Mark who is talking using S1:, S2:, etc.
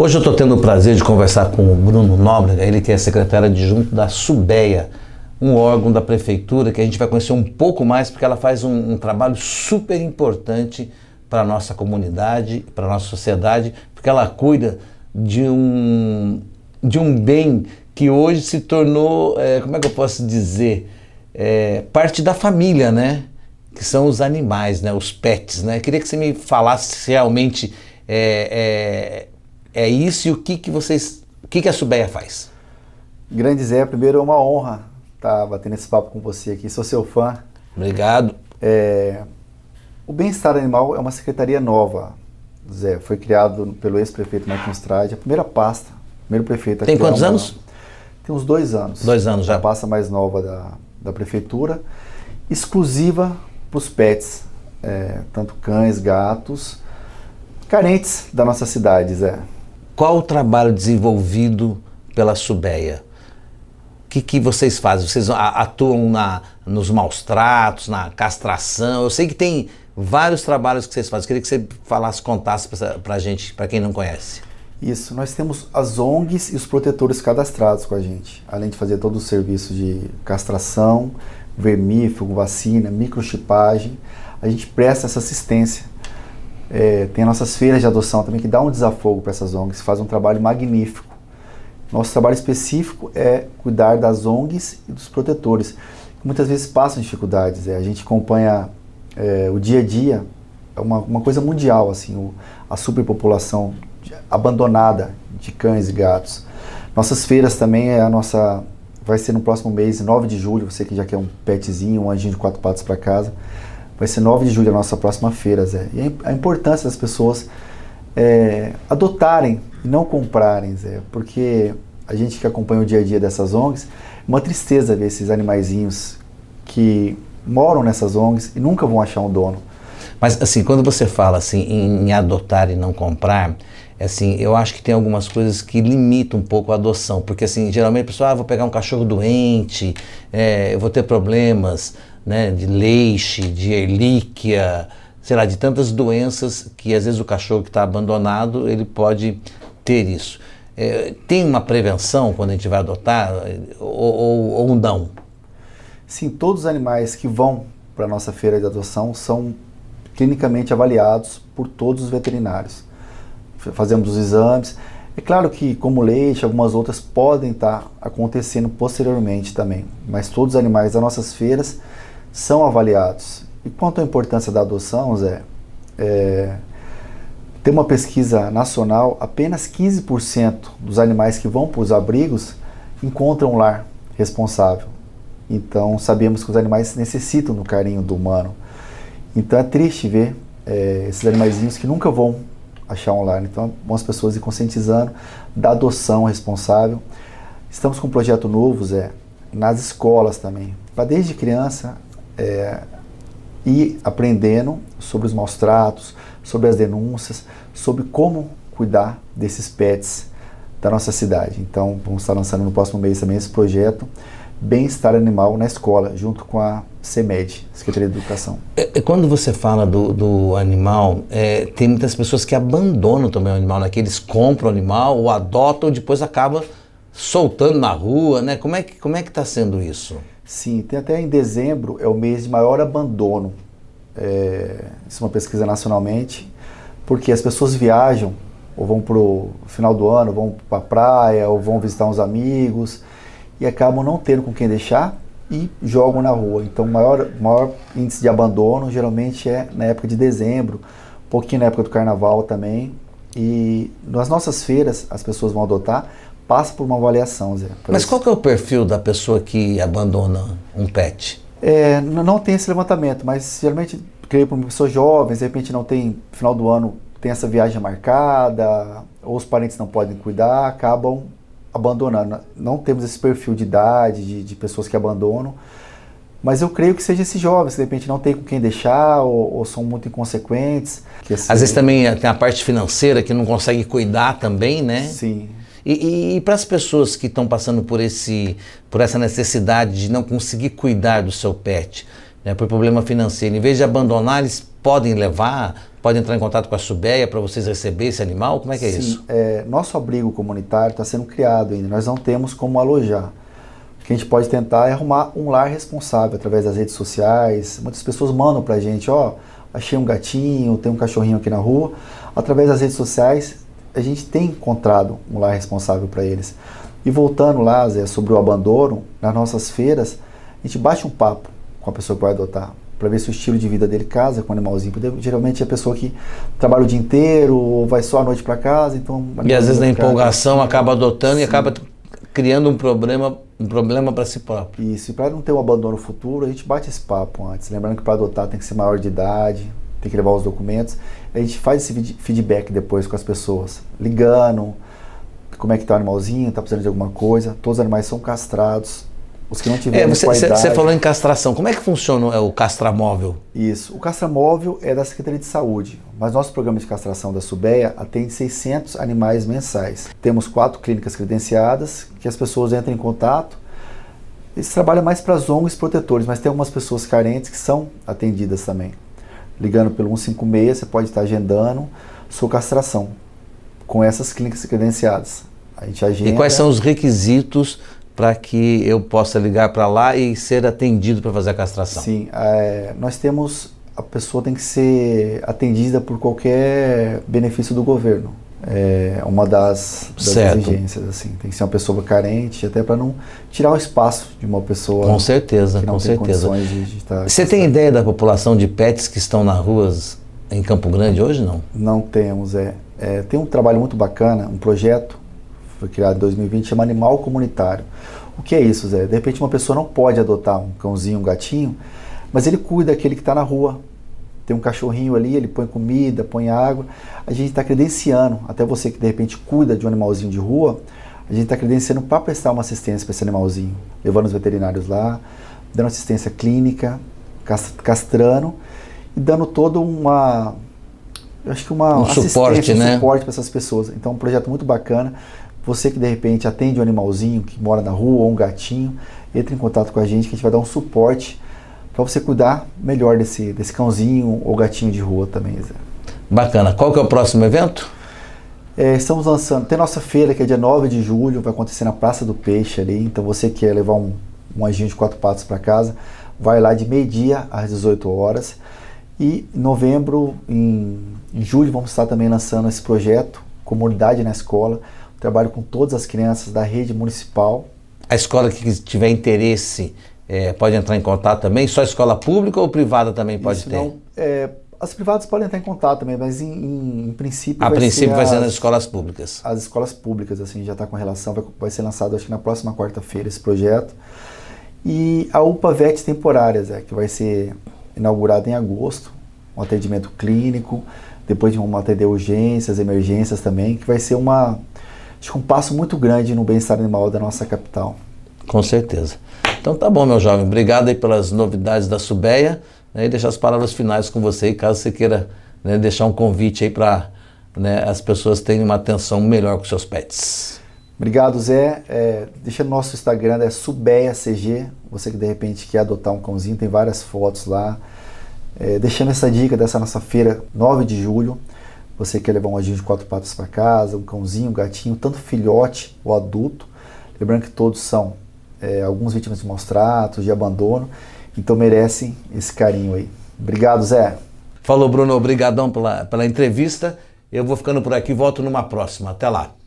S1: Hoje eu estou tendo o prazer de conversar com o Bruno Nóbrega, ele que é secretário adjunto da SUBEA, um órgão da prefeitura que a gente vai conhecer um pouco mais porque ela faz um, um trabalho super importante para a nossa comunidade, para a nossa sociedade, porque ela cuida de um, de um bem que hoje se tornou, é, como é que eu posso dizer, é, parte da família, né? Que são os animais, né? Os pets, né? Queria que você me falasse se realmente é, é isso e o que, que vocês. O que, que a Subeia faz?
S2: Grande Zé, primeiro é uma honra estar batendo esse papo com você aqui. Sou seu fã.
S1: Obrigado.
S2: É, o bem-estar animal é uma secretaria nova, Zé. Foi criado pelo ex-prefeito Marcos Strade, a primeira pasta, primeiro prefeito.
S1: Tem quantos uma, anos?
S2: Tem uns dois anos.
S1: Dois anos já.
S2: A pasta mais nova da, da prefeitura, exclusiva para os pets, é, tanto cães, gatos, carentes da nossa cidade, Zé.
S1: Qual o trabalho desenvolvido pela Subeia? O que, que vocês fazem? Vocês atuam na, nos maus tratos, na castração? Eu sei que tem vários trabalhos que vocês fazem. Eu queria que você falasse, contasse para a gente, para quem não conhece.
S2: Isso, nós temos as ONGs e os protetores cadastrados com a gente, além de fazer todo o serviço de castração, vermífugo, vacina, microchipagem, a gente presta essa assistência é, tem nossas feiras de adoção também, que dá um desafogo para essas ONGs, faz um trabalho magnífico. Nosso trabalho específico é cuidar das ONGs e dos protetores, que muitas vezes passam dificuldades. É, a gente acompanha é, o dia a dia, é uma, uma coisa mundial, assim, o, a superpopulação abandonada de cães e gatos. Nossas feiras também é a nossa. Vai ser no próximo mês, 9 de julho, você que já quer um petzinho, um anjinho de quatro patas para casa. Vai ser 9 de julho a nossa próxima feira, Zé. E a importância das pessoas é, adotarem e não comprarem, Zé. Porque a gente que acompanha o dia a dia dessas ONGs, é uma tristeza ver esses animaizinhos que moram nessas ONGs e nunca vão achar um dono.
S1: Mas assim, quando você fala assim em, em adotar e não comprar, assim, eu acho que tem algumas coisas que limitam um pouco a adoção, porque assim, geralmente a pessoa, ah, vou pegar um cachorro doente, é, eu vou ter problemas, né, de leixe, de erlíquia, sei lá, de tantas doenças que às vezes o cachorro que está abandonado ele pode ter isso. É, tem uma prevenção quando a gente vai adotar ou, ou, ou não?
S2: Sim, todos os animais que vão para a nossa feira de adoção são clinicamente avaliados por todos os veterinários. Fazemos os exames. É claro que, como leite, algumas outras podem estar tá acontecendo posteriormente também, mas todos os animais das nossas feiras são avaliados. E quanto à importância da adoção, Zé, é, tem uma pesquisa nacional, apenas 15% dos animais que vão para os abrigos encontram um lar responsável. Então sabemos que os animais necessitam do carinho do humano. Então é triste ver é, esses animaizinhos que nunca vão achar um lar. Então as pessoas ir conscientizando da adoção responsável. Estamos com um projeto novo, Zé, nas escolas também, para desde criança é, ir aprendendo sobre os maus tratos, sobre as denúncias, sobre como cuidar desses pets da nossa cidade. Então, vamos estar lançando no próximo mês também esse projeto Bem-Estar Animal na Escola, junto com a CEMED, Secretaria de Educação.
S1: É, é, quando você fala do, do animal, é, tem muitas pessoas que abandonam também o animal, né? que eles compram o animal, ou adotam, e depois acaba soltando na rua, né? Como é que como é que está sendo isso?
S2: Sim, tem até em dezembro é o mês de maior abandono. É, isso é uma pesquisa nacionalmente, porque as pessoas viajam ou vão para o final do ano, vão para a praia ou vão visitar uns amigos e acabam não tendo com quem deixar e jogam na rua. Então, o maior, maior índice de abandono geralmente é na época de dezembro, um pouquinho na época do carnaval também. E nas nossas feiras as pessoas vão adotar, passa por uma avaliação, Zé.
S1: Mas qual que é o perfil da pessoa que abandona um pet?
S2: É, não tem esse levantamento, mas geralmente, creio para pessoas jovens, de repente não tem, final do ano, tem essa viagem marcada, ou os parentes não podem cuidar, acabam abandonando. Não temos esse perfil de idade, de, de pessoas que abandonam, mas eu creio que seja esses jovens que de repente não tem com quem deixar ou, ou são muito inconsequentes.
S1: Às vezes também tem a parte financeira que não consegue cuidar também, né?
S2: Sim.
S1: E, e, e para as pessoas que estão passando por, esse, por essa necessidade de não conseguir cuidar do seu pet, né, por problema financeiro, em vez de abandonar, eles podem levar, podem entrar em contato com a Subeia para vocês receber esse animal? Como é que é
S2: Sim,
S1: isso?
S2: É, nosso abrigo comunitário está sendo criado ainda, nós não temos como alojar. O que a gente pode tentar é arrumar um lar responsável através das redes sociais. Muitas pessoas mandam para a gente, ó, achei um gatinho, tem um cachorrinho aqui na rua. Através das redes sociais, a gente tem encontrado um lar responsável para eles. E voltando lá, Zé, sobre o abandono, nas nossas feiras, a gente bate um papo com a pessoa que vai adotar, para ver se o estilo de vida dele casa com o animalzinho. Porque geralmente é a pessoa que trabalha o dia inteiro ou vai só à noite para casa, então...
S1: E às vezes na empolgação acaba adotando e
S2: Sim.
S1: acaba criando um problema, um problema para si próprio.
S2: Isso, e para não ter um abandono futuro, a gente bate esse papo antes. Lembrando que para adotar tem que ser maior de idade, tem que levar os documentos. A gente faz esse feed- feedback depois com as pessoas, ligando, como é que tá o animalzinho, tá precisando de alguma coisa. Todos os animais são castrados. Os que não
S1: É,
S2: tiverem
S1: você,
S2: com a
S1: você-
S2: idade-
S1: você falou em castração. Como é que funciona é, o castramóvel?
S2: Isso. O castramóvel é da Secretaria de Saúde, mas nosso programa de castração da Subeia atende 600 animais mensais. Temos quatro clínicas credenciadas que as pessoas entram em contato. Esse trabalho é mais para as ONGs protetores, mas tem algumas pessoas carentes que são atendidas também. Ligando pelo 156, você pode estar agendando sua castração com essas clínicas credenciadas. A gente agenda.
S1: E quais são os requisitos para que eu possa ligar para lá e ser atendido para fazer a castração?
S2: Sim, é, nós temos a pessoa tem que ser atendida por qualquer benefício do governo. É uma das, das exigências, assim. Tem que ser uma pessoa carente, até para não tirar o espaço de uma pessoa
S1: Com certeza,
S2: que não
S1: com
S2: tem
S1: certeza.
S2: condições de, de estar.
S1: Você tem ideia da população de pets que estão nas ruas em Campo Grande hoje, não?
S2: Não temos, é. é. Tem um trabalho muito bacana, um projeto, foi criado em 2020, chama Animal Comunitário. O que é isso, Zé? De repente uma pessoa não pode adotar um cãozinho, um gatinho, mas ele cuida daquele que está na rua. Tem um cachorrinho ali, ele põe comida, põe água. A gente está credenciando, até você que de repente cuida de um animalzinho de rua, a gente está credenciando para prestar uma assistência para esse animalzinho, levando os veterinários lá, dando assistência clínica, cas- castrando e dando toda uma, eu acho que uma
S1: Um
S2: assistência,
S1: suporte,
S2: um
S1: né?
S2: suporte para essas pessoas. Então, é um projeto muito bacana. Você que de repente atende um animalzinho que mora na rua ou um gatinho, entre em contato com a gente que a gente vai dar um suporte para você cuidar melhor desse, desse cãozinho ou gatinho de rua também, Zé.
S1: Bacana. Qual que é o próximo evento?
S2: É, estamos lançando, tem nossa feira que é dia 9 de julho, vai acontecer na Praça do Peixe ali. Então você que quer levar um, um anjinho de quatro patas para casa, vai lá de meio-dia às 18 horas. E em novembro, em, em julho, vamos estar também lançando esse projeto, Comunidade na Escola. Trabalho com todas as crianças da rede municipal.
S1: A escola que tiver interesse é, pode entrar em contato também? Só escola pública ou privada também pode
S2: Isso
S1: ter?
S2: não- é, as privadas podem entrar em contato também, mas em, em- em princípio
S1: a princípio vai ser
S2: as-
S1: nas escolas públicas.
S2: as escolas públicas, assim, já está com relação, vai, vai ser lançado acho que na próxima quarta-feira esse projeto. E a UPA VET temporária, Zé, que vai ser inaugurada em agosto, um atendimento clínico, depois vamos atender urgências, emergências também, que vai ser uma, acho que um passo muito grande no bem-estar animal da nossa capital.
S1: Com certeza. Então tá bom, meu jovem. Obrigado aí pelas novidades da Subeia né, e deixar as palavras finais com você, caso você queira né, deixar um convite aí para né, as pessoas terem uma atenção melhor com seus pets.
S2: Obrigado, Zé. É, deixa no nosso Instagram, é SubeaCG. Você que de repente quer adotar um cãozinho, tem várias fotos lá. É, deixando essa dica dessa nossa feira, 9 de julho. Você quer levar um anjinho de quatro patas para casa, um cãozinho, um gatinho, tanto filhote ou adulto. Lembrando que todos são é, alguns vítimas de maus tratos, de abandono. Então merecem esse carinho aí. Obrigado, Zé.
S1: Falou, Bruno. Obrigadão pela, pela entrevista. Eu vou ficando por aqui. Volto numa próxima. Até lá.